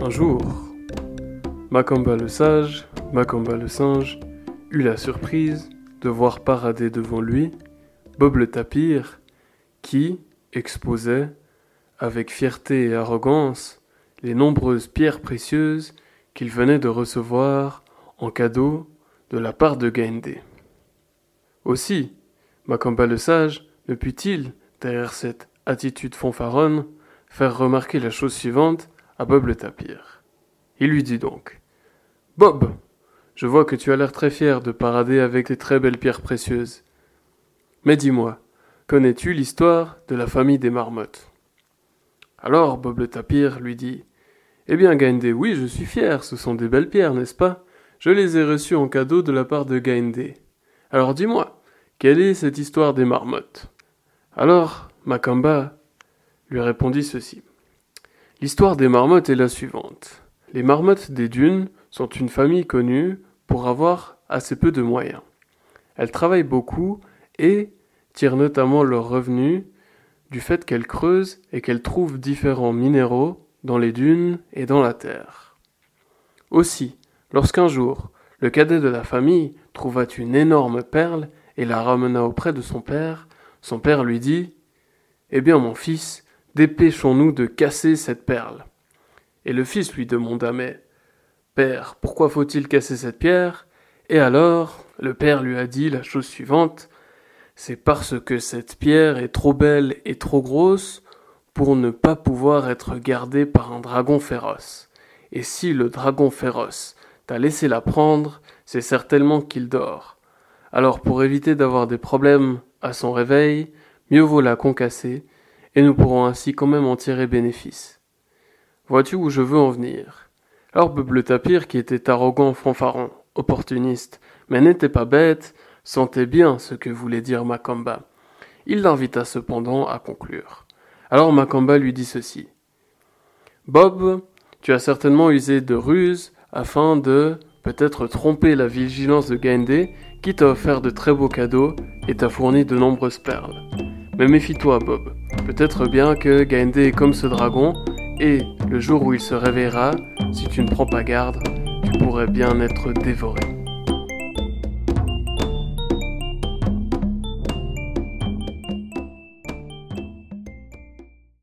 Un jour, Macamba le sage, Macamba le singe, eut la surprise de voir parader devant lui Bob le tapir, qui exposait, avec fierté et arrogance, les nombreuses pierres précieuses qu'il venait de recevoir en cadeau de la part de Gaindé. Aussi, Macamba le sage ne put-il, derrière cette attitude fanfaronne, faire remarquer la chose suivante à Bob le tapir. Il lui dit donc Bob, je vois que tu as l'air très fier de parader avec tes très belles pierres précieuses. Mais dis-moi, connais-tu l'histoire de la famille des marmottes? Alors Bob le tapir lui dit Eh bien, Gaindé, oui, je suis fier, ce sont des belles pierres, n'est-ce pas? Je les ai reçues en cadeau de la part de Gaindé. Alors dis-moi, quelle est cette histoire des marmottes? Alors, Macamba lui répondit ceci. L'histoire des marmottes est la suivante. Les marmottes des dunes sont une famille connue pour avoir assez peu de moyens. Elles travaillent beaucoup et tirent notamment leurs revenus du fait qu'elles creusent et qu'elles trouvent différents minéraux dans les dunes et dans la terre. Aussi, lorsqu'un jour le cadet de la famille trouva une énorme perle et la ramena auprès de son père, son père lui dit Eh bien, mon fils, dépêchons-nous de casser cette perle. Et le fils lui demanda Mais, Père, pourquoi faut-il casser cette pierre? Et alors, le père lui a dit la chose suivante C'est parce que cette pierre est trop belle et trop grosse pour ne pas pouvoir être gardée par un dragon féroce. Et si le dragon féroce t'a laissé la prendre, c'est certainement qu'il dort. Alors pour éviter d'avoir des problèmes à son réveil, mieux vaut la concasser, et nous pourrons ainsi quand même en tirer bénéfice. Vois-tu où je veux en venir? Alors Bleu Tapir, qui était arrogant, fanfaron, opportuniste, mais n'était pas bête, sentait bien ce que voulait dire Macamba. Il l'invita cependant à conclure. Alors Macamba lui dit ceci. Bob, tu as certainement usé de ruses afin de peut-être tromper la vigilance de Gaindé qui t'a offert de très beaux cadeaux et t'a fourni de nombreuses perles. Mais méfie-toi, Bob. Peut-être bien que Gaindé est comme ce dragon, et le jour où il se réveillera, si tu ne prends pas garde, tu pourrais bien être dévoré.